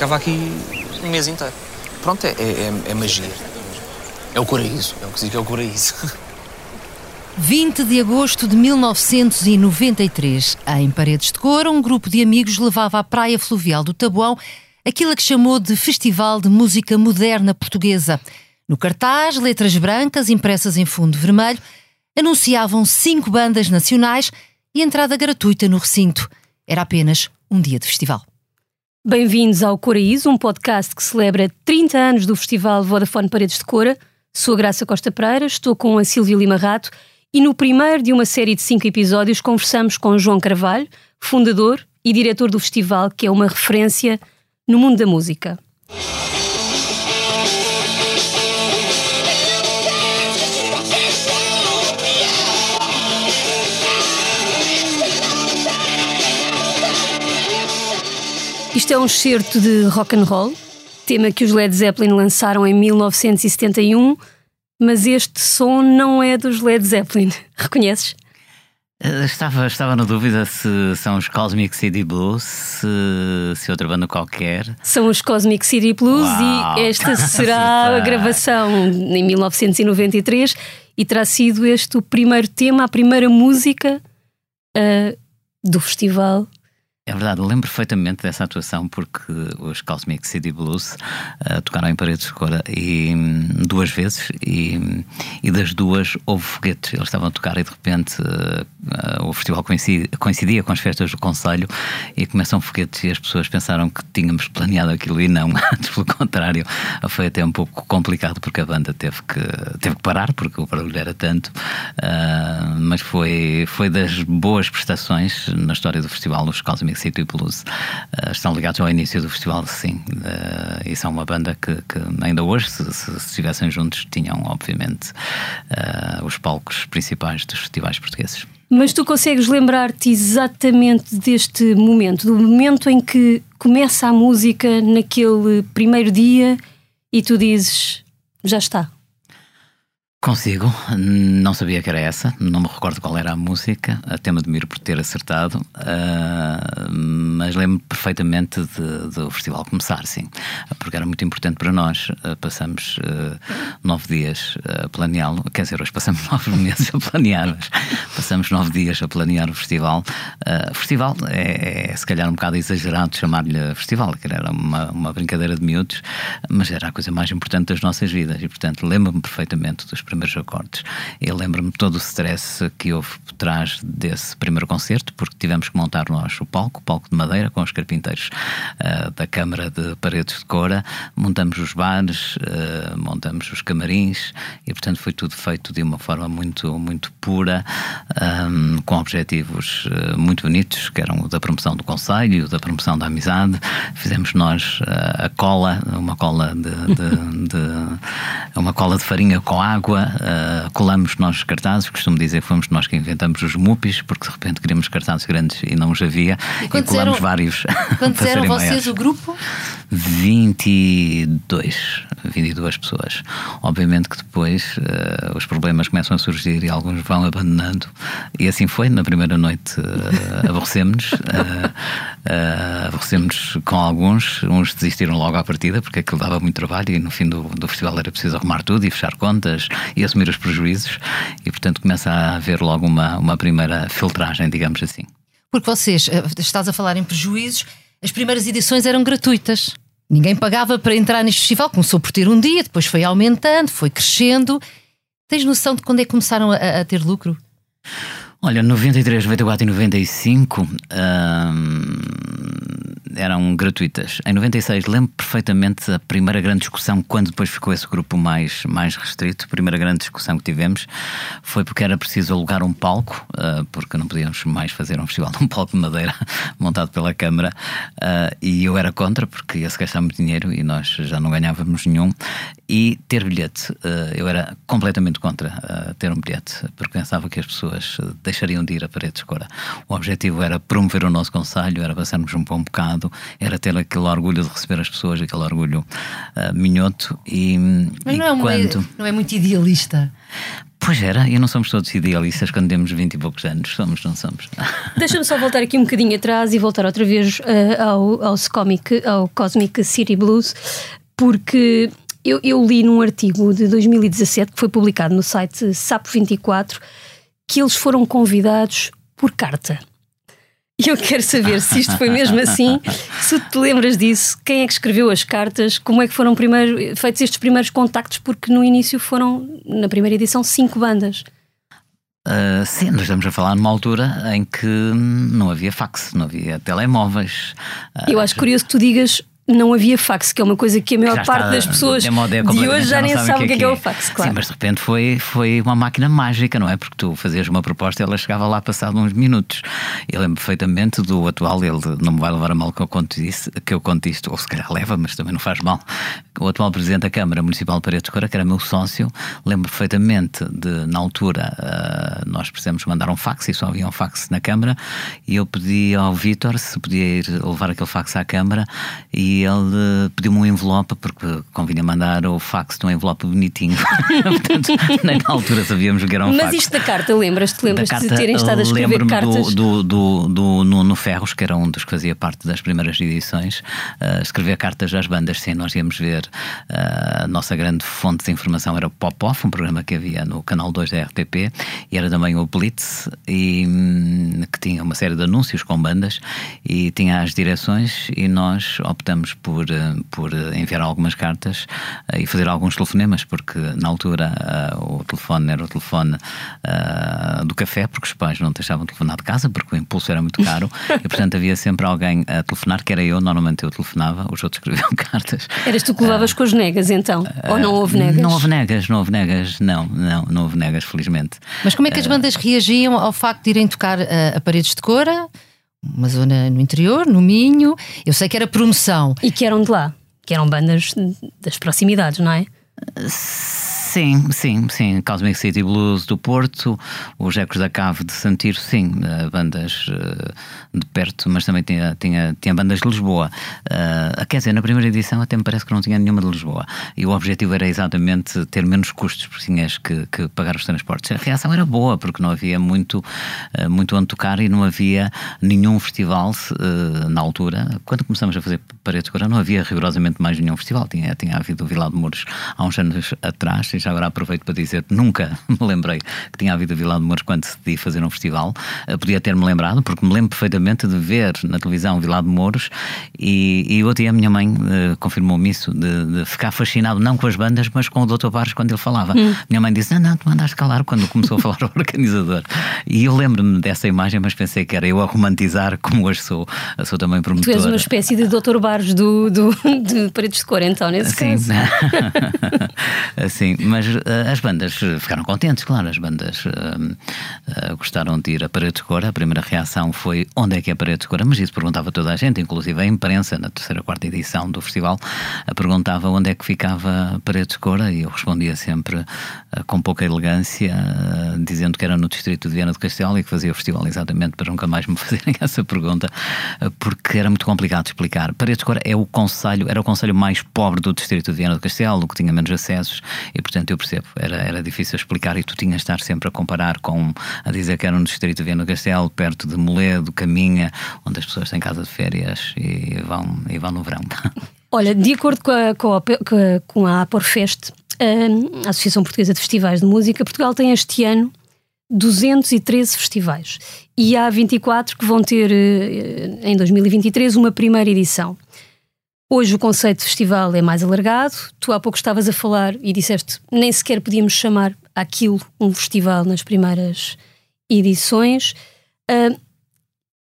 ficava aqui um mês inteiro. Pronto, é, é, é magia. É o coraíso, é o que diz que é o coraíso. 20 de agosto de 1993, em Paredes de Cora, um grupo de amigos levava à praia fluvial do Tabuão aquilo que chamou de Festival de Música Moderna Portuguesa. No cartaz, letras brancas impressas em fundo vermelho anunciavam cinco bandas nacionais e entrada gratuita no recinto. Era apenas um dia de festival. Bem-vindos ao Coraíso, um podcast que celebra 30 anos do Festival Vodafone Paredes de Cora. Sou a Graça Costa Pereira, estou com a Silvia Lima Rato e no primeiro de uma série de cinco episódios conversamos com João Carvalho, fundador e diretor do festival, que é uma referência no mundo da música. É um excerto de rock and roll, tema que os Led Zeppelin lançaram em 1971, mas este som não é dos Led Zeppelin. Reconheces? Eh, estava, estava na dúvida se são os Cosmic City Blues, se, se outra banda qualquer. São os Cosmic City Blues Uau. e esta será a gravação em 1993 e terá sido este o primeiro tema, a primeira música uh, do festival é verdade, lembro perfeitamente dessa atuação porque os Cosmic City Blues uh, tocaram em Paredes de Cora e, um, duas vezes e, e, das duas houve foguetes. Eles estavam a tocar e de repente uh, uh, o festival coincidia, coincidia, com as festas do Conselho e começam foguetes e as pessoas pensaram que tínhamos planeado aquilo e não, pelo contrário, foi até um pouco complicado porque a banda teve que, teve que parar porque o barulho era tanto, mas foi, foi das boas prestações na história do festival, os Cosmic City Blues uh, estão ligados ao início do festival, sim. Uh, e são uma banda que, que ainda hoje, se, se, se, estivessem juntos, tinham, obviamente, uh, os palcos principais dos festivais portugueses. Mas tu consegues lembrar-te exatamente deste momento, do momento em que começa a música naquele primeiro dia e tu dizes: já está. Consigo, não sabia que era essa, não me recordo qual era a música, até me admiro por ter acertado, uh, mas lembro perfeitamente do festival começar, sim, porque era muito importante para nós. Uh, passamos uh, nove dias a planeá-lo, quer dizer, hoje passamos nove meses a planear, mas passamos nove dias a planear o festival. festival é, é, se calhar um bocado exagerado chamar-lhe festival, que era uma, uma brincadeira de miúdos, mas era a coisa mais importante das nossas vidas e, portanto, lembro-me perfeitamente dos primeiros acordes. Eu lembro-me todo o stress que houve por trás desse primeiro concerto, porque tivemos que montar nós o palco, o palco de madeira, com os carpinteiros uh, da Câmara de Paredes de Cora, montamos os bares, uh, montamos os camarins e, portanto, foi tudo feito de uma forma muito, muito pura, um, com objetivos uh, muito bonitos, que eram o da promoção do Conselho, o da promoção da amizade. Fizemos nós a cola, uma cola de, de, de, uma cola de farinha com água uh, colamos nós cartazes, costumo dizer que fomos nós que inventamos os MUPIs, porque de repente queríamos cartazes grandes e não os havia, e, e colamos eram, vários. Quantos eram vocês maiores. o grupo? 22, 22 pessoas. Obviamente que depois uh, os problemas começam a surgir e alguns vão abandonando, e assim foi. Na primeira noite uh, aborrecemos-nos, uh, aborrecemos com alguns, uns desistiram logo à partida porque aquilo dava muito trabalho e no fim do, do festival era preciso arrumar tudo e fechar contas e assumir os prejuízos, e portanto começa a haver logo uma, uma primeira filtragem, digamos assim. Porque vocês, eh, estás a falar em prejuízos, as primeiras edições eram gratuitas. Ninguém pagava para entrar neste festival, começou por ter um dia, depois foi aumentando, foi crescendo. Tens noção de quando é que começaram a, a ter lucro? Olha, 93, 94 e 95. Hum eram gratuitas. Em 96 lembro perfeitamente a primeira grande discussão, quando depois ficou esse grupo mais, mais restrito. A primeira grande discussão que tivemos foi porque era preciso alugar um palco, uh, porque não podíamos mais fazer um festival num palco de madeira montado pela Câmara. Uh, e eu era contra, porque ia-se gastar muito dinheiro e nós já não ganhávamos nenhum. E ter bilhete, uh, eu era completamente contra ter um bilhete, porque pensava que as pessoas deixariam de ir a paredes de cora. O objetivo era promover o nosso conselho, era passarmos um bom bocado era ter aquele orgulho de receber as pessoas, aquele orgulho uh, minhoto. E, Mas e não, é quando... não é muito idealista. Pois era, e não somos todos idealistas quando temos 20 e poucos anos. Somos, não somos. Deixa-me só voltar aqui um bocadinho atrás e voltar outra vez uh, ao, ao, Comic, ao Cosmic City Blues, porque eu, eu, li num artigo de 2017 que foi publicado no site Sapo 24 que eles foram convidados por carta. E eu quero saber se isto foi mesmo assim, se te lembras disso, quem é que escreveu as cartas, como é que foram primeiro, feitos estes primeiros contactos, porque no início foram, na primeira edição, cinco bandas. Uh, sim, nós estamos a falar numa altura em que não havia fax, não havia telemóveis. Uh, eu acho curioso que tu digas não havia fax, que é uma coisa que a maior parte das pessoas de hoje já, nem sabe o que é, que é, o fax, claro. Sim, mas de repente foi, foi uma máquina mágica, não é? Porque tu fazias uma proposta e ela chegava lá passado uns minutos. Eu lembro perfeitamente do atual, ele não me vai levar a mal que eu conto, isso, que eu conto isto, ou se calhar leva, mas também não faz mal. O atual presidente da Câmara Municipal de Paredes de Cora, que era meu sócio, lembro perfeitamente de, na altura, uh, nós precisamos mandar um fax e só havia um fax na Câmara, e eu pedi ao Vítor se podia ir levar aquele fax à Câmara e ele pediu-me um envelope, porque convinha mandar o fax de um envelope bonitinho. Portanto, nem na altura sabíamos o que era um Mas fax. Mas isto da carta, lembras-te? Lembras de terem estado a escrever cartas? Do, do, do, Nuno Ferros, que era um dos que fazia parte das primeiras edições, uh, escrever cartas às bandas. Sim, nós íamos ver. Uh, a nossa grande fonte de informação era o Pop-Off, um programa que havia no canal 2 da RTP, e era também o Blitz, e, um, que tinha uma série de anúncios com bandas, e tinha as direções, e nós optamos optámos por, eh, por enviar algumas cartas eh, e fazer alguns telefonemas, porque na altura eh, o telefone era o telefone do café, porque os pais não deixavam de telefonar de casa, porque o impulso era muito caro, e portanto havia sempre alguém a telefonar, que era eu, normalmente eu telefonava, os outros escreviam cartas. Eras tu que levavas uh, com as negas então? Ou não houve negas? Não houve negas, não houve negas, não, não, não houve negas, felizmente. Mas como é que as bandas reagiam ao facto de irem tocar a paredes de cora? Uma zona no interior, no Minho. Eu sei que era promoção. E que eram de lá, que eram bandas das proximidades, não é? Sim, sim, sim. Cosmic City Blues do Porto, os Ecos da Cave de Santiro, sim, eh, bandas eh, de perto, mas também tinha, tinha, tinha bandas de Lisboa. Uh, quer dizer, na primeira edição até me parece que não tinha nenhuma de Lisboa. E o objetivo era exatamente ter menos custos, porque tinhas que, que pagar os transportes. A reação era boa, porque não havia muito, muito onde tocar e não havia nenhum festival uh, na altura. Quando começamos a fazer Paredes Cora, não havia rigorosamente mais nenhum festival. Tinha, tinha havido o Vila de Mouros há uns anos atrás já agora aproveito para dizer que nunca me lembrei que tinha havido a Vila de Mouros quando decidi fazer um festival. Uh, podia ter-me lembrado, porque me lembro perfeitamente de ver na televisão Vila de Mouros e, e outro dia a minha mãe uh, confirmou-me isso, de, de, ficar fascinado não com as bandas, mas com o Dr. Barros quando ele falava. Hum. Minha mãe disse: Não, não, tu mandaste calar quando começou a falar o organizador. E eu lembro-me dessa imagem, mas pensei que era eu a romantizar, como hoje sou, sou também promotor. Tu és uma espécie de Dr. Barros do, do, de Paredes de Cor, então, nesse Sim. caso. Sim, mas uh, as bandas ficaram contentes, claro. As bandas uh, gostaram de ir a Parede de Cor. A primeira reação foi onde é que é Parede de Cor? Mas isso perguntava toda a gente, inclusive a imprensa, na terceira, quarta edição do festival, perguntava onde é que ficava Parede de Cor e eu respondia sempre com pouca elegância, dizendo que era no distrito de Viana do Castelo e que fazia o festival exatamente para nunca mais me fazerem essa pergunta, porque era muito complicado de explicar. Parede de Cor é o conselho, era o conselho mais pobre do distrito de Viana do Castelo, que tinha menos acessos e, portanto, eu percebo, era, era difícil explicar e tu tinhas de estar sempre a comparar com, a dizer que era um distrito de Viana do Castelo, perto de Moledo, Caminha, onde as pessoas têm casa de férias e vão, e vão no verão. Olha, de acordo com a, com a, com a Aporfest, a Associação Portuguesa de Festivais de Música, Portugal tem este ano 213 festivais e há 24 que vão ter eh, em 2023 uma primeira edição. Hoje o conceito de festival é mais alargado. Tu há pouco estavas a falar e disseste nem sequer podíamos chamar aquilo um festival nas primeiras edições. Uh,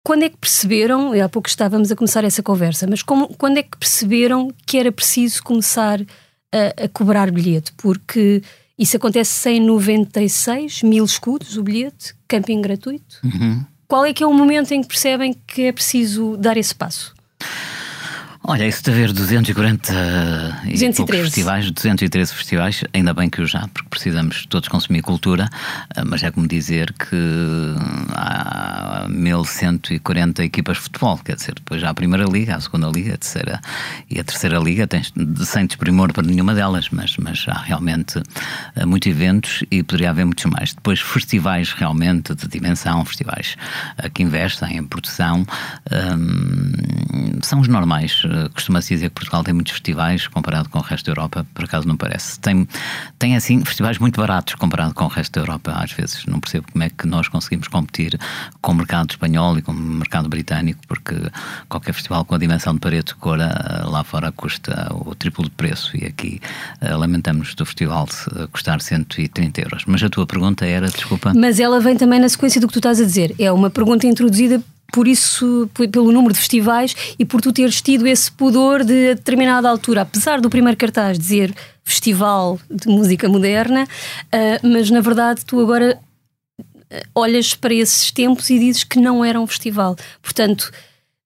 quando é que perceberam, há pouco estávamos a começar essa conversa, mas como, quando é que perceberam que era preciso começar a, a cobrar bilhete? Porque isso acontece sem 96 mil escudos, o bilhete, camping gratuito. Uhum. Qual é que é o momento em que percebem que é preciso dar esse passo? Olha, isso de haver 240 213. festivais, 213 festivais, ainda bem que o já, porque precisamos todos consumir cultura, eh, mas é como dizer que há 1140 equipas de futebol, quer dizer, depois há a primeira liga, a segunda liga, a terceira e a terceira liga, tens, sem desprimor para nenhuma delas, mas, mas há realmente eh, muitos eventos e poderia haver muitos mais. Depois festivais realmente de dimensão, festivais eh, que investem em produção, hum, são os normais eh, costuma-se dizer que Portugal tem muitos festivais comparado com o resto da Europa, por acaso não parece. Tem, tem assim, festivais muito baratos comparado com o resto da Europa, às vezes. Não percebo como é que nós conseguimos competir com o mercado espanhol e com o mercado britânico, porque qualquer festival com a dimensão de parede de cora eh, lá fora custa o triplo de preço e aqui eh, lamentamos do festival custar 130 euros. Mas a tua pergunta era, desculpa. Mas ela vem também na sequência do que tu estás a dizer. É uma pergunta introduzida por isso, pelo número de festivais e por tu teres tido esse pudor de a determinada altura, apesar do primeiro cartaz dizer Festival de Música Moderna, uh, mas na verdade tu agora ah, olhas para esses tempos e dizes que não era um festival. Portanto,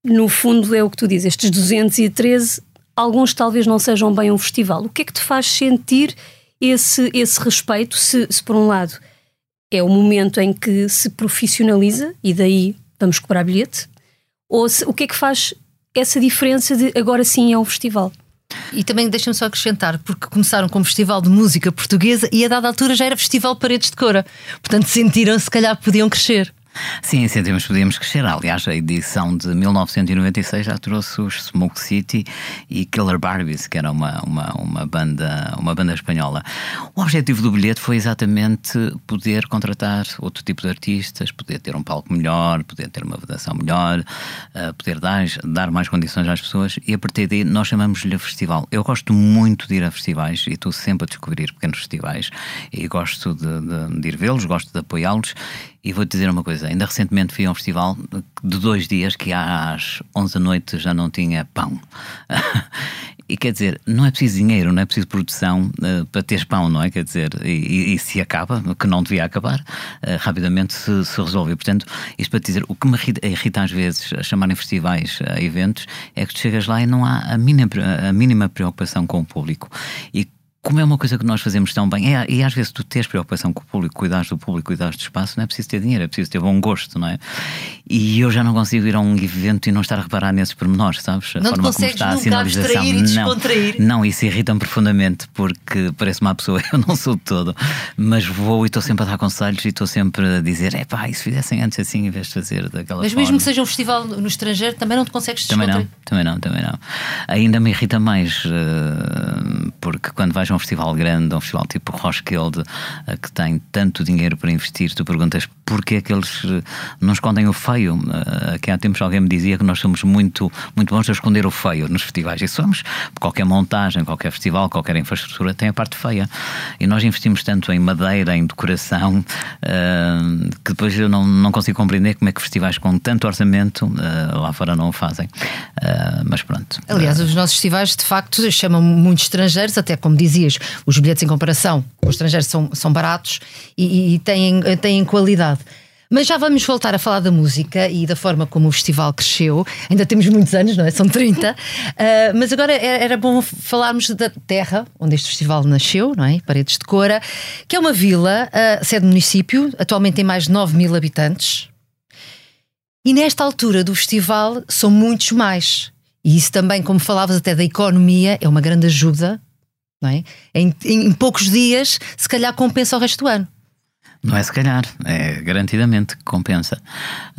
no fundo é o que tu dizes, estes 213, alguns talvez não sejam bem um festival. O que é que te faz sentir esse, esse respeito, se, se por um lado é o momento em que se profissionaliza e daí vamos cobrar bilhete? Ou se, o que é que faz essa diferença de agora sim é um festival? E também deixa-me só acrescentar, porque começaram como festival de música portuguesa e a dada altura já era festival Paredes de Cora. Portanto, sentiram se calhar podiam crescer. Sim, sentimos que podíamos crescer. Aliás, a edição de 1996 já trouxe os Smoke City e Killer Barbies, que era uma, uma, uma, banda, uma banda espanhola. O objetivo do bilhete foi exatamente poder contratar outro tipo de artistas, poder ter um palco melhor, poder ter uma vedação melhor, uh, poder dar, dar mais condições às pessoas e a partir daí nós chamamos-lhe festival. Eu gosto muito de ir a festivais e estou sempre a descobrir pequenos festivais e gosto de, de, de ir vê-los, gosto de apoiá-los e vou-te dizer uma coisa: ainda recentemente fui a um festival de dois dias que às 11 da noite já não tinha pão. e quer dizer, não é preciso dinheiro, não é preciso produção uh, para teres pão, não é? Quer dizer, e, e, se acaba, que não devia acabar, uh, rapidamente se, se, resolve. portanto, isto para te dizer, o que me irrita às vezes a chamarem festivais a eventos é que tu chegas lá e não há a mínima, a mínima preocupação com o público. E como é uma coisa que nós fazemos tão bem, é, e às vezes tu tens preocupação com o público, cuidares do público, cuidares do espaço, não é preciso ter dinheiro, é preciso ter bom gosto, não é? E eu já não consigo ir a um evento e não estar a reparar nesses pormenores, sabes? A não forma como está a sinalização. E descontrair. Não, não, isso irrita-me profundamente porque parece uma pessoa, eu não sou de todo, mas vou e estou sempre a dar conselhos e estou sempre a dizer: é pá, e se fizessem antes assim em vez de fazer daquela Mas forma. mesmo que seja um festival no estrangeiro, também não te consegues Também não, também não, também não. Ainda me irrita mais uh, porque quando vais a um festival grande um festival tipo Roskilde, eh, que tem tanto dinheiro para investir, tu perguntas porquê é que eles eh, não escondem o feio. Eh, aqui há tempos alguém me dizia que nós somos muito, muito bons a esconder o feio nos festivais, e somos. Qualquer montagem, qualquer festival, qualquer infraestrutura tem a parte feia. E nós investimos tanto em madeira, em decoração, que depois eu não, não consigo compreender como é que festivais com tanto orçamento lá fora não o fazem. mas pronto. Aliás, os nossos festivais de facto chamam muitos estrangeiros, até como dizias, os bilhetes em comparação com os estrangeiros são, são baratos e, e têm, têm qualidade. Mas já vamos voltar a falar da música e da forma como o festival cresceu. Ainda temos muitos anos, não é? São 30. Uh, ah, mas agora era bom falarmos da terra onde este festival nasceu, não é? Paredes de Cora, que é uma vila, uh, sede do município, atualmente tem mais de 9 mil habitantes. E nesta altura do festival são muitos mais. E isso também, como falavas até da economia, é uma grande ajuda não é? Em, em, poucos dias, se calhar compensa o resto do ano. Não é se calhar, é garantidamente que compensa.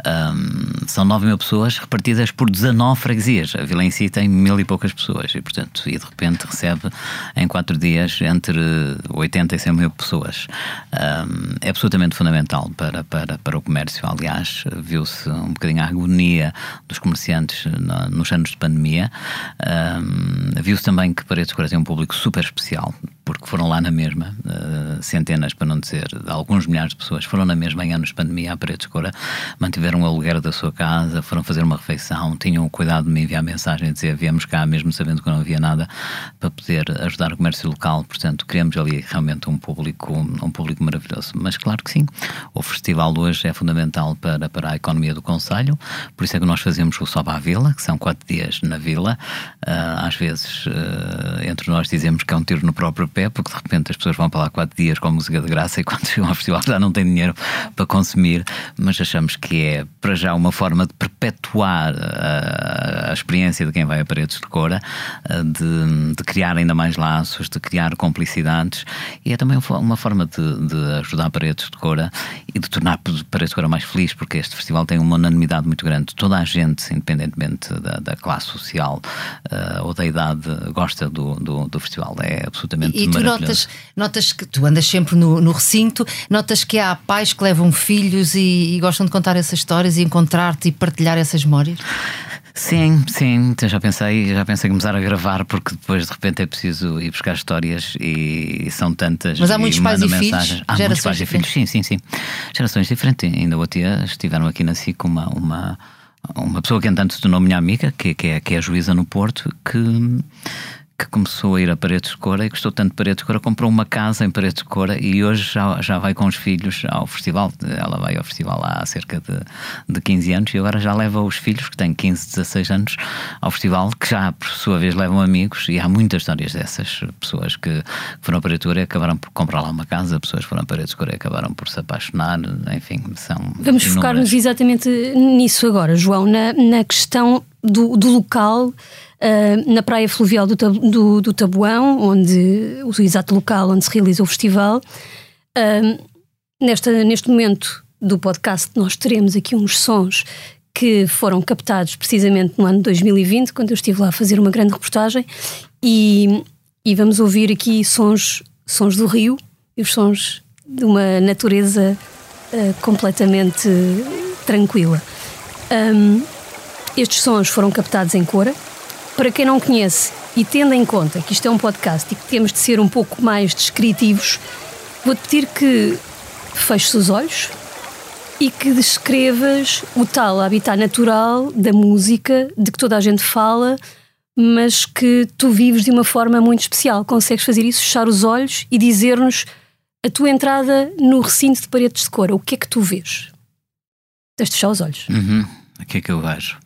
Um, são 9 mil pessoas repartidas por 19 freguesias. A vila em si tem mil e poucas pessoas e, portanto, e de repente recebe em 4 dias entre 80 e 100 mil pessoas. Um, é absolutamente fundamental para, para, para o comércio. Aliás, viu-se um bocadinho a agonia dos comerciantes nos anos de pandemia. Um, viu-se também que Paredes de Cora tem um público super especial porque foram lá na mesma, uh, centenas, para não dizer, alguns milhares de pessoas foram na mesma em anos de pandemia à Paredes de Cora, mantiveram o aluguer da sua casa, foram fazer uma refeição, tinham o cuidado de me enviar mensagem e dizer viemos cá, mesmo sabendo que não havia nada, para poder ajudar o comércio local. Portanto, criamos ali realmente um público, um público maravilhoso. Mas claro que sim, o festival hoje é fundamental para, para a economia do Conselho, por isso é que nós fazemos o Soba à Vila, que são quatro dias na vila. Uh, às vezes, uh, entre nós dizemos que é um tiro no próprio pé, porque de repente as pessoas vão para lá quatro dias com música de graça e quando chegam ao festival já não têm dinheiro para consumir, mas achamos que é, para já, uma forma de perpetuar a, a experiência de quem vai a Paredes de Cora, de, de, criar ainda mais laços, de criar complicidades e é também uma forma de, de ajudar Paredes de Cora e de tornar Paredes de Cora mais feliz, porque este festival tem uma unanimidade muito grande. Toda a gente, independentemente da, da classe social uh, ou da idade, gosta do, do, do festival. É absolutamente E, e tu notas, notas que tu andas sempre no, no recinto, notas que há pais que levam filhos e, e gostam de contar essas histórias e encontrar-te e partilhar essas memórias? Sim, sim, então já pensei, já pensei em começar a gravar porque depois de repente é preciso ir buscar histórias e são tantas. Mas há muitos pais e mensagens. filhos? Há muitos pais e filhos, sim, sim, sim. Gerações diferentes. Ainda dia estiveram aqui na SIC uma, uma, uma pessoa que entanto se tornou minha amiga, que, que, é, que é a juíza no Porto, que que começou a ir a Paredes de Cora e gostou tanto de Paredes de Cora, comprou uma casa em Paredes de Cora e hoje já, já vai com os filhos ao festival. Ela vai ao festival há cerca de, de 15 anos e agora já leva os filhos, que têm 15, 16 anos, ao festival, que já por sua vez levam amigos e há muitas histórias dessas. Pessoas que foram a Paredes de Cora e acabaram por comprar lá uma casa, pessoas que foram a Paredes de Cora e acabaram por se apaixonar, enfim, são. Vamos focar-nos exatamente nisso agora, João, na, na questão do, do local uh, na praia fluvial do, do, do, Tabuão, onde o exato local onde se realiza o festival. Uh, nesta, neste momento do podcast, nós teremos aqui uns sons que foram captados precisamente no ano de 2020, quando eu estive lá a fazer uma grande reportagem, e, e vamos ouvir aqui sons, sons do rio e os sons de uma natureza uh, completamente tranquila. Um, estes sons foram captados em Cora, para quem não conhece e tendo em conta que isto é um podcast e que temos de ser um pouco mais descritivos, vou-te pedir que feches os olhos e que descrevas o tal habitat natural da música de que toda a gente fala, mas que tu vives de uma forma muito especial. Consegues fazer isso, fechar os olhos e dizer-nos a tua entrada no recinto de paredes de cor. O que é que tu vês? Tens de fechar os olhos. Uhum. O que é que eu vejo?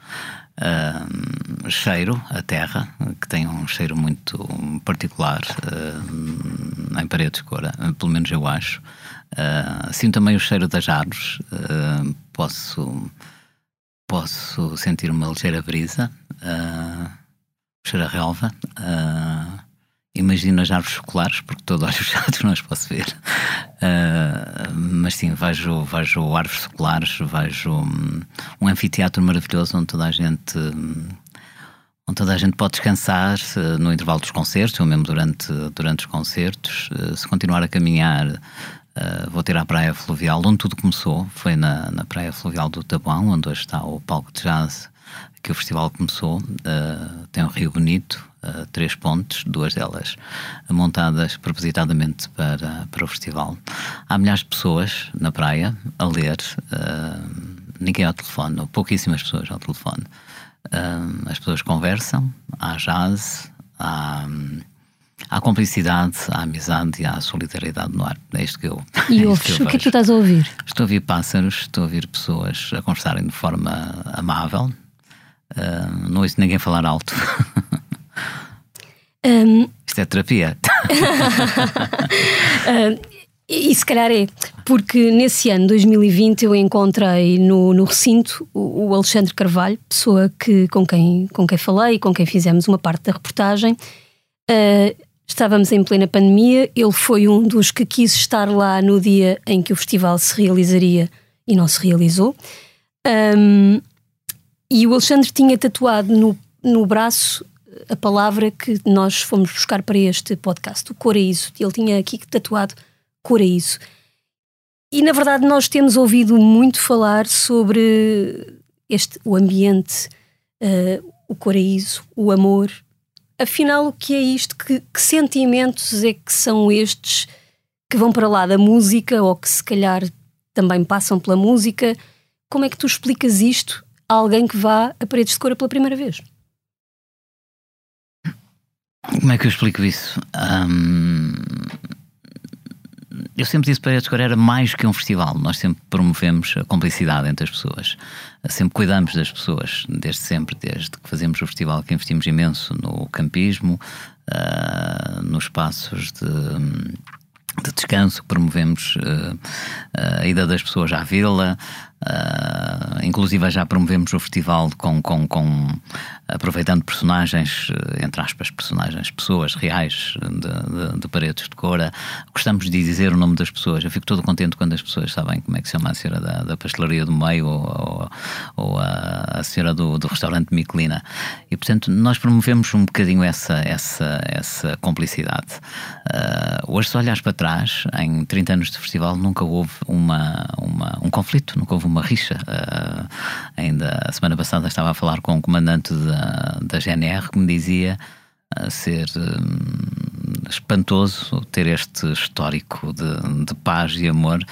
Uh, cheiro a terra, que tem um cheiro muito particular uh, em paredes de cor, pelo menos eu acho. Uh, sinto também o cheiro das árvores, uh, posso, posso sentir uma ligeira brisa, uh, cheiro a relva. Imagino as árvores chocolares, porque todo olho fechado não as posso ver. Uh, mas sim, vejo, vejo árvores socolares, vejo um, um, anfiteatro maravilhoso onde toda a gente. onde toda a gente pode descansar no intervalo dos concertos, ou mesmo durante, durante os concertos. Uh, se continuar a caminhar, vou ter à Praia Fluvial, onde tudo começou. Foi na, na Praia Fluvial do Tabuão, onde hoje está o palco de jazz que o festival começou. tem um rio bonito, uh, três pontes, duas delas montadas propositadamente para, para o festival. Há milhares de pessoas na praia a ler, uh, ninguém ao telefone, pouquíssimas pessoas ao telefone. Uh, as pessoas conversam, há jazz, há. Há cumplicidade, há amizade e há solidariedade no ar. É isto que eu. E é ouves? o que é que tu estás a ouvir? Estou a ouvir pássaros, estou a ouvir pessoas a conversarem de forma amável. Uh, não ouço ninguém falar alto. Um, Isto é terapia. um, e se calhar é, porque nesse ano, 2020, eu encontrei no, no recinto o, o, Alexandre Carvalho, pessoa que, com, quem, com quem falei, com quem fizemos uma parte da reportagem. Uh, estávamos em plena pandemia, ele foi um dos que quis estar lá no dia em que o festival se realizaria e não se realizou. Um, e o Alexandre tinha tatuado no, no braço a palavra que nós fomos buscar para este podcast, o coraíso. Ele tinha aqui tatuado coraíso. E na verdade nós temos ouvido muito falar sobre este, o ambiente, uh, o coraíso, o amor. afinal, o que é isto? Que, que sentimentos é que são estes que vão para lá da música ou que se calhar também passam pela música? Como é que tu explicas isto alguém que vá a Paredes de Cora pela primeira vez? Como é que eu explico isso? Eu sempre disse para a Cora era mais que um festival. Nós sempre promovemos a complicidade entre as pessoas. Sempre cuidamos das pessoas, desde sempre, desde que fazemos o festival, que investimos imenso no campismo, uh, nos espaços de de descanso, promovemos uh, a ida das pessoas à vila, uh, inclusive já promovemos o festival com, com, com aproveitando personagens, eh, entre aspas, personagens, pessoas reais de, de, de, paredes de cora. Gostamos de dizer o nome das pessoas. Eu fico todo contente quando as pessoas sabem como é que se chama a senhora da, da pastelaria do meio ou, ou, ou a, a, senhora do, do restaurante Michelina. E, portanto, nós promovemos um bocadinho essa, essa, essa complicidade. Uh, hoje, se olhares para trás, em 30 anos de festival, nunca houve uma, uma um conflito, nunca houve uma rixa. Uh, ainda a semana passada estava a falar com o comandante da da, GNR que me dizia ser hum, espantoso ter este histórico de, de, paz e amor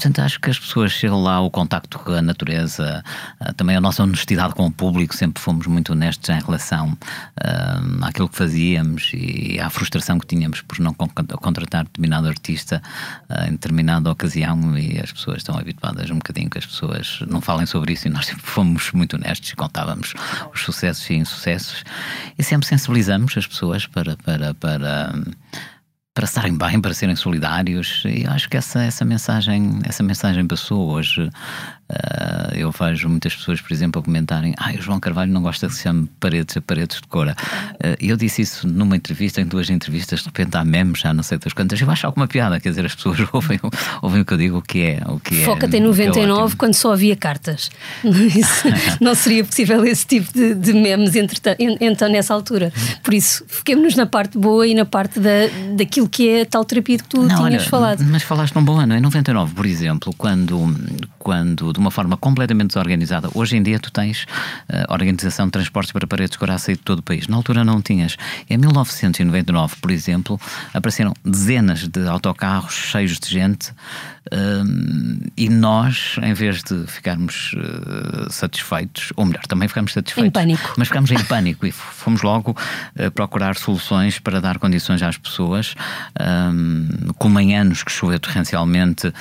Portanto, acho que as pessoas chegam lá, o contacto com a natureza, ah, também a nossa honestidade com o público, sempre fomos muito honestos em relação uh, àquilo que fazíamos e à frustração que tínhamos por não contratar determinado artista uh, em determinada ocasião. E as pessoas estão habituadas um bocadinho que as pessoas não falem sobre isso e nós sempre fomos muito honestos e contávamos os sucessos e insucessos. E sempre sensibilizamos as pessoas para, para, para para estarem bem, para serem solidários. E acho que essa, essa, mensagem, essa mensagem passou hoje. Uh, eu vejo muitas pessoas, por exemplo, a comentarem: Ah, o João Carvalho não gosta que se chame paredes a paredes de cora. Uh, eu disse isso numa entrevista, em duas entrevistas, de repente há memes, já não sei das quantas. Eu acho alguma piada, quer dizer, as pessoas ouvem, ouvem o que eu digo, o que é. O que é, Foca-te em 99 é quando só havia cartas. Isso, não seria possível esse tipo de, de memes então nessa altura. Por isso, fiquemos na parte boa e na parte da, daquilo que é a tal terapia que tu não, tinhas olha, falado. Mas falaste num bom ano, em 99, por exemplo, quando, quando de uma forma completamente desorganizada, hoje em dia tu tens uh, organização de transportes para paredes de sair de todo o país. Na altura não tinhas. Em 1999, por exemplo, apareceram dezenas de autocarros cheios de gente uh, e nós, em vez de ficarmos uh, satisfeitos, ou melhor, também ficamos satisfeitos. Em pânico. Mas ficamos em pânico e fomos logo procurar soluções para dar condições às pessoas. como em anos que choveu torrencialmente,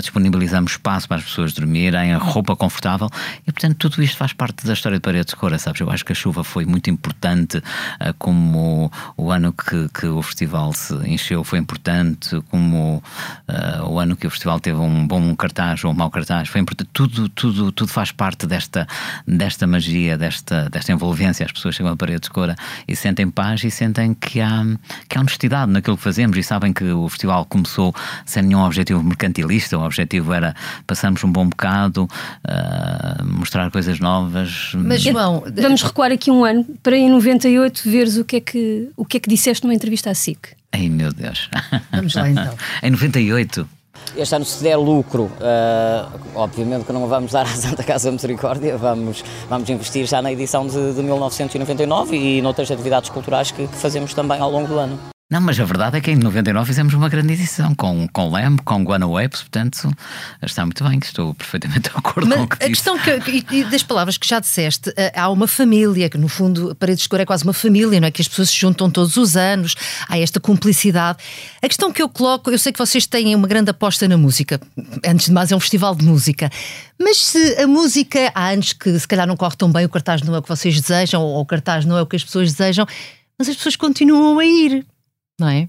disponibilizamos espaço para as pessoas dormirem têm a roupa confortável e, portanto, tudo isto faz parte da história de Paredes de Cora, sabes? Eu acho que a chuva foi muito importante, uh, como o, ano que, que, o festival se encheu foi importante, como uh, o ano que o festival teve um bom cartaz ou um mau cartaz foi importante. Tudo, tudo, tudo faz parte desta, desta magia, desta, desta envolvência. As pessoas chegam a Paredes de Cora e sentem paz e sentem que há, que há honestidade naquilo que fazemos e sabem que o festival começou sem nenhum objetivo mercantilista, o objetivo era passarmos um bom bocado uh, mostrar coisas novas. Mas João, vamos recuar aqui um ano para em 98 veres o que é que, o que, é que disseste numa entrevista à SIC. Ai meu Deus. Vamos lá então. em 98. Este ano, se der lucro, uh, obviamente que não vamos dar à Santa Casa Misericórdia, vamos, vamos investir já na edição de, de 1999 e noutras atividades culturais que, que fazemos também ao longo do ano. Não, mas a verdade é que em 99 fizemos uma grande edição com, com Lem, com Guana Waves, portanto está muito bem, que estou perfeitamente de acordo mas com o que A disse. questão que, e, das palavras que já disseste, eh, há uma família, que no fundo Paredes de Cor é quase uma família, não é? Que as pessoas se juntam todos os anos, há esta cumplicidade. A questão que eu coloco, eu sei que vocês têm uma grande aposta na música, antes de mais é um festival de música, mas se a música, há anos que se calhar não corre tão bem, o cartaz não é o que vocês desejam, ou o cartaz não é o que as pessoas desejam, mas as pessoas continuam a ir não é?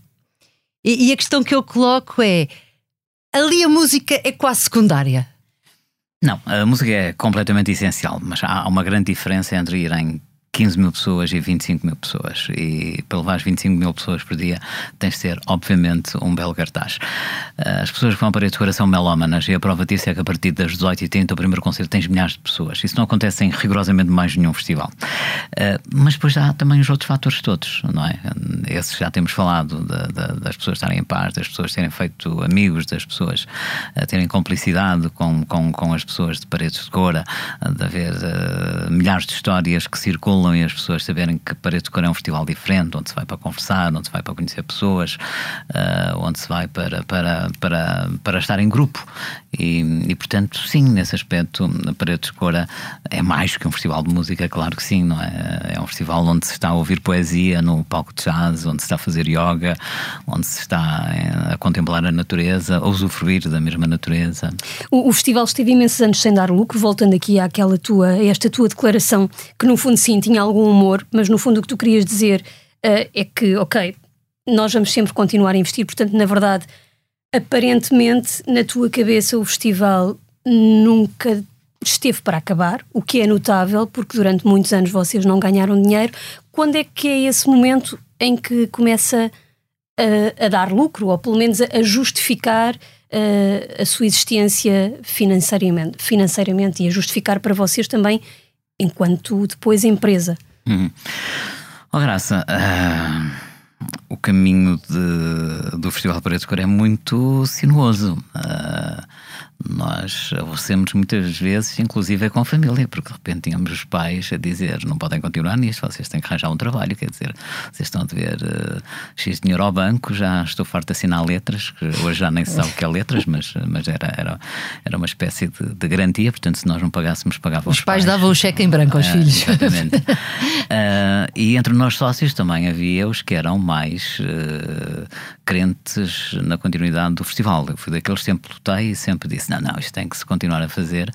E, e, a questão que eu coloco é: ali a música é quase secundária. Não, a música é completamente essencial, mas há uma grande diferença entre ir em 15 mil pessoas e 25 mil pessoas. E para levar 25 mil pessoas por dia tens de ter, obviamente, um belo cartaz. Eh, as pessoas que vão para a decoração são melómanas e a prova disso é que a partir das 18h30, o primeiro concerto, tens milhares de pessoas. Isso não acontece em rigorosamente mais nenhum festival. Eh, mas depois há também os outros fatores todos, não é? Esses já temos falado das pessoas estarem em paz, das pessoas terem feito amigos, das pessoas eh, terem complicidade com, com, com as pessoas de paredes de cora, de haver milhares de histórias que circulam e as pessoas saberem que Paredes de Cor é um festival diferente, onde se vai para conversar, onde se vai para conhecer pessoas, uh, onde se vai para, para, para, para estar em grupo. E, e, portanto, sim, nesse aspecto, Paredes de Cora é mais que um festival de música, claro que sim, não é? É um festival onde se está a ouvir poesia no palco de jazz, onde se está a fazer yoga, onde se está eh, a contemplar a natureza, a usufruir da mesma natureza. O, o festival esteve imensos anos sem dar lucro, voltando aqui àquela tua, a esta tua declaração, que no fundo sim tinha algum humor, mas no fundo o que tu querias dizer uh, é que, ok, nós vamos sempre continuar a investir, portanto, na verdade aparentemente na tua cabeça o festival nunca esteve para acabar, o que é notável porque durante muitos anos vocês não ganharam dinheiro. Quando é que é esse momento em que começa a, a dar lucro ou pelo menos a, a justificar a, a sua existência financeiramente, financeiramente e a justificar para vocês também enquanto depois empresa? Hum. Oh, Graça. Uh o caminho de, do Festival de Cor é muito sinuoso. Uh, nós aborrecemos muitas vezes, inclusive é com a família, porque de repente tínhamos os pais a dizer não podem continuar nisto, vocês têm que arranjar um trabalho, quer dizer, vocês estão a dever uh, X dinheiro ao banco, já estou farto de assinar letras, que hoje já nem se sabe o que é letras, mas, mas era, era, era uma espécie de, de garantia, portanto, se nós não pagássemos, pagavam os, os pais. davam o cheque em branco aos uh, filhos. Exatamente. uh, e entre nós sócios também havia os que eram mais crentes na continuidade do festival. Eu fui daqueles que sempre lutei e sempre disse: não, não, isto tem que se continuar a fazer.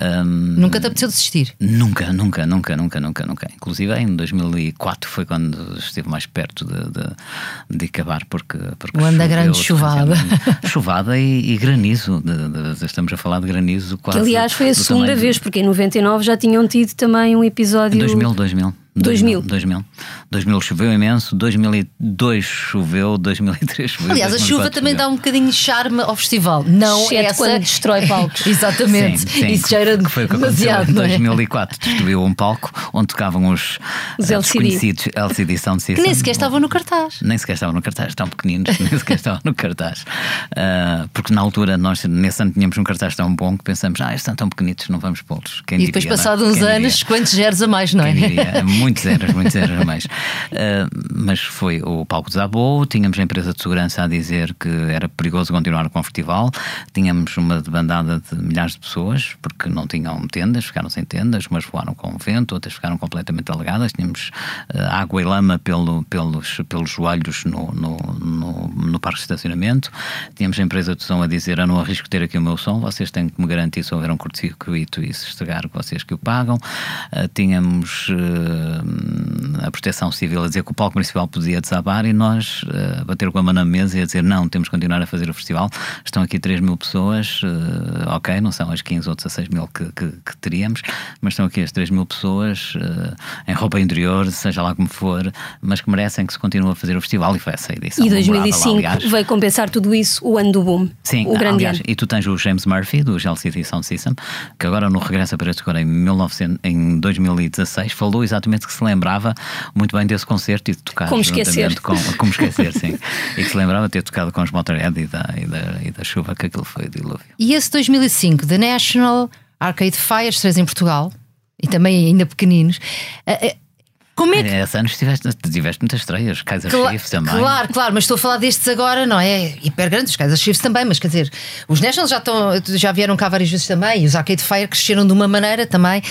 Um, nunca te apeteceu desistir? Nunca, nunca, nunca, nunca, nunca, nunca. Inclusive em 2004 foi quando esteve mais perto de, de, de acabar, porque. porque o anda grande chuvada. Chuvada e, e granizo. De, estamos a falar de granizo quase. Que aliás foi a segunda vez, porque em 99 já tinham tido também um episódio. Em 2000, 2000. 2000. 2000. 2000 choveu imenso, 2002 choveu, 2003 choveu. Aliás, a chuva também dá um bocadinho de charme ao festival. Não é essa quando destrói palcos. Exatamente. Sim, sim, Isso já era que foi o que demasiado. Em 2004 é? destruiu um palco onde tocavam os, os uh, desconhecidos LCD Sound System. Que nem sequer estavam no cartaz. Nem sequer estavam no cartaz, tão pequeninos, nem sequer estavam no cartaz. Uh, porque na altura nós, nesse ano, tínhamos um cartaz tão bom que pensamos, ah, estão tão pequenitos, não vamos pô-los. E depois, passados uns anos, quantos zeros a mais, não é? Muitos zeros, muitos zeros a mais. Uh, mas foi o palco desabou, tínhamos a empresa de segurança a dizer que era perigoso continuar com o festival, tínhamos uma debandada de milhares de pessoas, porque não tinham tendas, ficaram sem tendas, umas voaram com o vento, outras ficaram completamente alagadas, tínhamos uh, água e lama pelo, pelos, pelos joelhos no, no, no, no parque de estacionamento, tínhamos a empresa de som a dizer eu não arrisco ter aqui o meu som, vocês têm que me garantir se houver um curto-circuito e se estragar, vocês que o pagam. Uh, tínhamos a proteção civil a dizer que o palco municipal podia desabar e nós uh, bater com a mão na mesa e a dizer não, temos que continuar a fazer o festival. Estão aqui 3 mil pessoas, uh, ok, não são as 15 ou 16 mil que, que, que teríamos, mas estão aqui as 3 mil pessoas uh, em roupa interior, seja lá como for, mas que merecem que se continue a fazer o festival e foi essa edição. E 2005 aliás. veio compensar tudo isso o ano do boom. Sim, o grande aliás, ano. e tu tens o James Murphy do GLCT Sound System, que agora no Regresso a Paredes agora em, 1900, em 2016 falou exatamente que se lembrava muito bem desse concerto e de tocar como esquecer. Com, como esquecer, sim. e que se lembrava de ter tocado com os Motorhead e da, e da, e da chuva que aquilo foi, dilúvio. E esse 2005, The National Arcade Fire, três em Portugal, e também ainda pequeninos. Como é que... Esse ano tiveste, tiveste muitas estreias, Kaiser Cla Chiefs também. Claro, claro, mas estou a falar destes agora, não é? Hiper grandes, os Kaiser Chiefs também, mas quer dizer, os Nationals já, estão, já vieram cá várias vezes também, e os Arcade Fire cresceram de uma maneira também.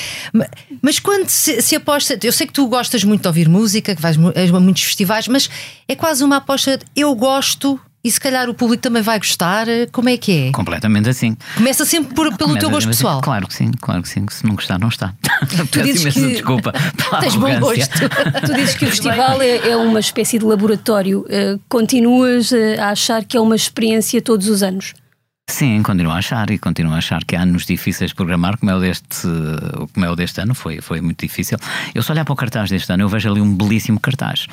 Mas quando se, se aposta, eu sei que tu gostas muito de ouvir música, que vais a muitos festivais, mas é quase uma aposta, de, eu gosto e se calhar o público também vai gostar. Como é que é? Completamente assim. Começa sempre por, pelo Começa teu gosto assim. pessoal. Claro que sim, claro que sim. Se não gostar, não está. Tu dizes que... desculpa. Tens bom gosto. tu dizes que o festival é, é, uma espécie de laboratório. Uh, continuas uh, a achar que é uma experiência todos os anos? Sim, continuo a achar e continuo a achar que há anos difíceis de programar, como é o deste, como é o deste ano, foi, foi muito difícil. Eu só olhar para o cartaz deste ano, eu vejo ali um belíssimo cartaz.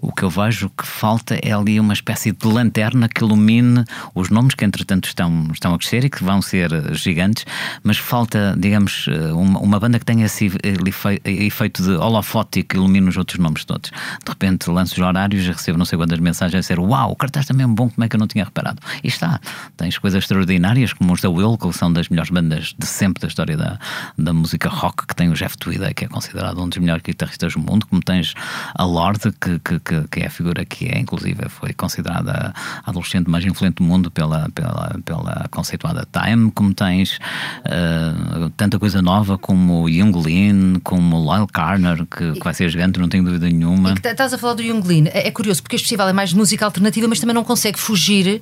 O que eu vejo que falta é ali uma espécie de lanterna que ilumine os nomes que entretanto estão, estão a crescer e que vão ser gigantes, mas falta, digamos, uma, uma banda que tenha esse efeito de holofote que ilumine os outros nomes todos. De repente lanço os horários e recebo não sei quantas mensagens a dizer: Uau, o cartaz também é bom, como é que eu não tinha reparado? E está, tens coisas extraordinárias, como os da que são das melhores bandas de sempre da história da, da música rock, que tem o Jeff Tweedy, que é considerado um dos melhores guitarristas do mundo, como tens a Lorde, que, que, que é a figura que é, inclusive foi considerada a adolescente mais influente do mundo pela, pela, pela conceituada Time, como tens uh, tanta coisa nova como Young Lean, como Lyle Carner, que, que vai ser gigante, não tenho dúvida nenhuma. Estás a falar do Young Lean, é, é curioso porque este festival é mais música alternativa, mas também não consegue fugir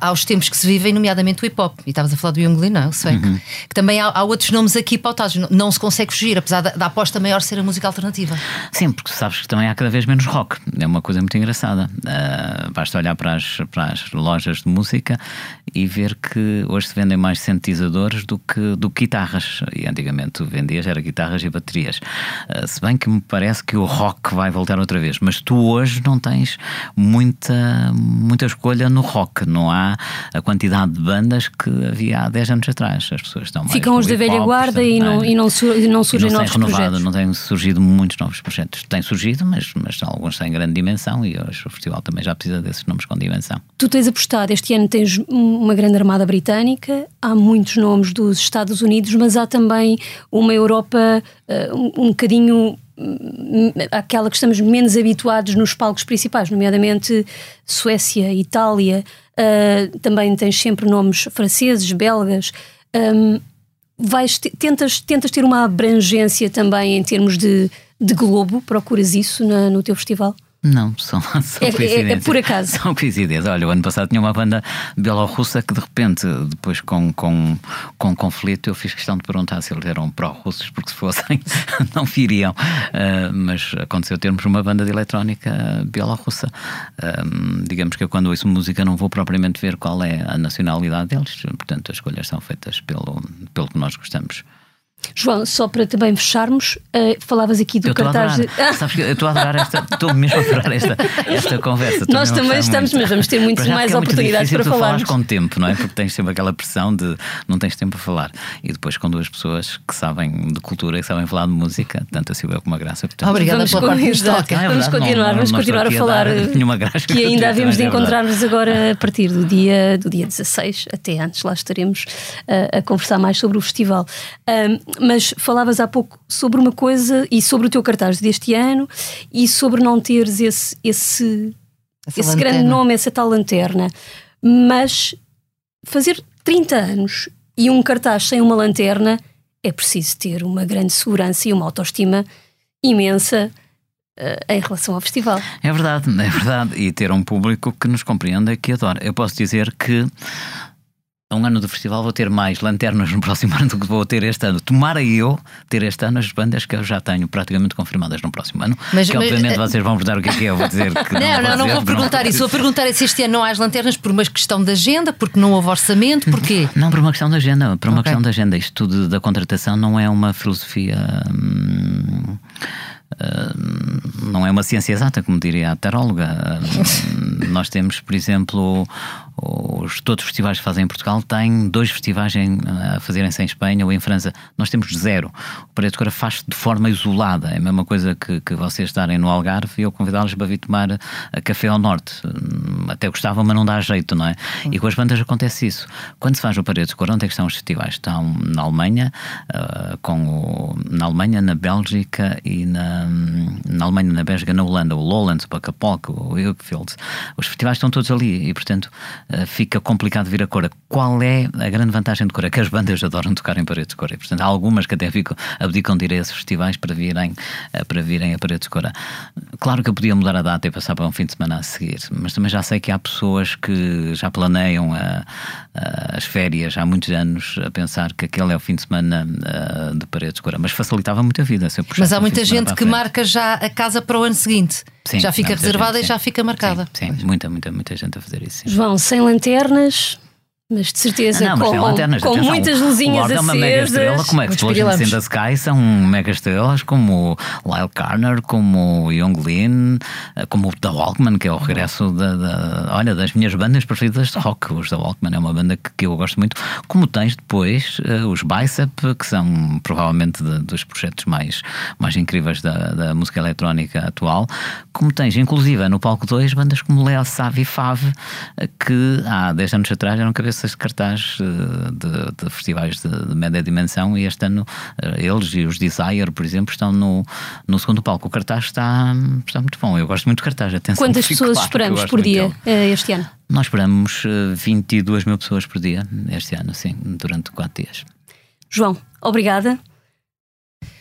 aos tempos que se vivem, nomeadamente o hip hop. E estavas a falar do Young Lee, não é? O Swag. Uhum. Que também há, há, outros nomes aqui pautados. Não, não se consegue fugir, apesar da, da, aposta maior ser a música alternativa. Sim, porque sabes que também há cada vez menos rock. É uma coisa muito engraçada. Uh, basta olhar para as, para as lojas de música e ver que hoje se vendem mais sintetizadores do que, do que guitarras. E antigamente tu vendias era guitarras e baterias. Uh, se bem que me parece que o rock vai voltar outra vez. Mas tu hoje não tens muita, muita escolha no rock. Não há a quantidade de bandas que havia há 10 anos atrás. As pessoas estão Ficam os da velha guarda e não, e não, sur, não surgem não novos renovado, projetos. Não têm surgido muitos novos projetos. Tem surgido, mas, mas alguns têm grande dimensão e hoje o festival também já precisa desses nomes com dimensão. Tu tens apostado, este ano tens uma grande armada britânica, há muitos nomes dos Estados Unidos, mas há também uma Europa uh, um, um bocadinho aquela que estamos menos habituados nos palcos principais, nomeadamente Suécia, Itália, uh, também tens sempre nomes franceses, belgas. Um, vais, tentas, tentas ter uma abrangência também em termos de, de globo, procuras isso na, no teu festival? Não, são, são é, coincidências. É, é, por acaso. São coincidências. Olha, o ano passado tinha uma banda bielorrussa que de repente, depois com, com, com conflito, eu fiz questão de perguntar se eles eram pró-russos, porque se fossem não viriam. Uh, mas aconteceu termos uma banda de eletrónica bielorrussa. Uh, digamos que eu, quando ouço música, não vou propriamente ver qual é a nacionalidade deles, portanto, as escolhas são feitas pelo, pelo que nós gostamos. João, só para também fecharmos, uh, falavas aqui do eu cartaz. De... Sabes que eu estou a adorar esta, estou mesmo a adorar esta, esta conversa. Nós também estamos, muito. mas vamos ter muito mais oportunidades para falar. falar com tempo, não é? Porque tens sempre aquela pressão de não tens tempo para falar. E depois com duas pessoas que sabem de cultura e sabem falar de música, tanto a Silvia como a Graça. Portanto, Obrigada vamos, pela parte ah, é vamos continuar, não, vamos continuar a falar. A graça, que ainda havemos de é encontrar-nos agora a partir do dia, do dia 16, até antes, lá estaremos uh, a conversar mais sobre o festival. Uh, mas falava falavas há pouco sobre uma coisa e sobre o teu cartaz deste ano e sobre não teres esse, esse, esse grande nome, essa tal lanterna. Mas fazer 30 anos e um cartaz sem uma lanterna é preciso ter uma grande segurança e uma autoestima imensa uh, em relação ao festival. É verdade, é verdade. E ter um público que nos compreenda e que adora. Eu posso dizer que um ano do festival vou ter mais lanternas no próximo ano do que vou ter este ano. Tomara eu ter este ano as bandas que eu já tenho praticamente confirmadas no próximo ano. Mas, que mas, obviamente mas, vocês vão perguntar o que é que é, eu vou dizer que não. Não, não, não, vou perguntar não. isso. Vou perguntar é se este ano não há as lanternas por uma questão de agenda, porque não houve orçamento, porquê? Não, por uma questão de agenda, por uma okay. questão de agenda. Isto tudo da contratação não é uma filosofia. Hum, hum, não é uma ciência exata, como diria a taróloga. Hum, nós temos, por exemplo, os, todos os festivais que fazem em Portugal têm dois festivais em, a fazerem-se em Espanha ou em França. Nós temos zero. O de Cora faz de forma isolada. É a mesma coisa que, que vocês estarem no Algarve e eu convidá-los para vir tomar a café ao norte. Hum, até gostava, mas não dá jeito, não é? Uhum. E com as bandas acontece isso. Quando se faz o de Cora, onde é que estão os festivais? Estão na Alemanha, uh, com o, na Alemanha, na Bélgica e na, na Alemanha, na Bélgica, na Holanda, o Lowlands, o Pacapolco, o Hilgfield. Os festivais estão todos ali e, portanto, fica complicado vir a Cora. Qual é a grande vantagem de Cora? Que as bandas adoram tocar em paredes de Cora. E, portanto, há algumas que até ficam, abdicam de ir a esses festivais para virem, uh, para virem a paredes de Cora. Claro que eu podia mudar a data e passar para um fim de semana a seguir, mas também já sei que há pessoas que já planeiam a, a, as férias há muitos anos a pensar que aquele é o fim de semana a, de paredes de Cora. Mas facilitava muito a vida. mas há muita gente que marca já a casa para o ano seguinte. Sim, já fica reservada gente, e já fica marcada. Sim, sim, muita, muita, muita gente a fazer isso. Sim. João, sem lanternas, mas de certeza, não, com, lanternas, com atenção, muitas luzinhas acesas. é uma mega estrela, como é que Explosions in the Sky são mega estrelas, como Lyle Carner, como Young Lean, eh, como The Walkman, que é o regresso da, da, olha, das minhas bandas preferidas de rock. Os The Walkman é uma banda que, que eu gosto muito. Como tens depois uh, os Bicep, que são provavelmente de, dos projetos mais, mais incríveis da, da música eletrónica atual. Como tens, inclusive, no palco 2, bandas como Leo Savi Fave, eh, que há 10 anos atrás eram cabeça cabeças de cartaz de, de, festivais de, de, média dimensão e este ano uh, eles e os Desire, por exemplo, estão no, no segundo palco. O cartaz está, está muito bom. Eu gosto muito de cartaz. Atenção, Quantas pessoas claro esperamos por dia este ano? Nós esperamos 22 mil pessoas por dia este ano, sim, durante quatro dias. João, obrigada.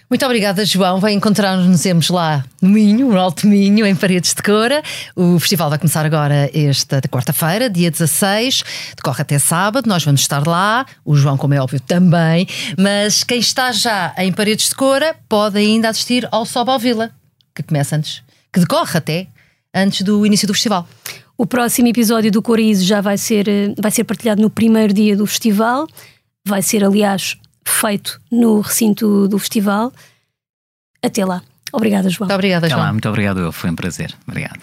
Muito obrigada, João. Vai encontrar-nos lá no Minho, no Alto Minho, em Paredes de Cora. O festival vai começar agora esta quarta-feira, dia 16, decorre até sábado. Nós vamos estar lá, o João, como é óbvio, também. Mas quem está já em Paredes de Cora pode ainda assistir ao Sob ao Vila, que começa antes, que decorre até antes do início do festival. O próximo episódio do Corizo já vai ser, eh, vai ser partilhado no primeiro dia do festival. Vai ser, aliás, feito no recinto do festival. Até lá. Obrigada, João. Muito obrigada, João. Lá, muito obrigado, eu. Foi um prazer. Obrigado.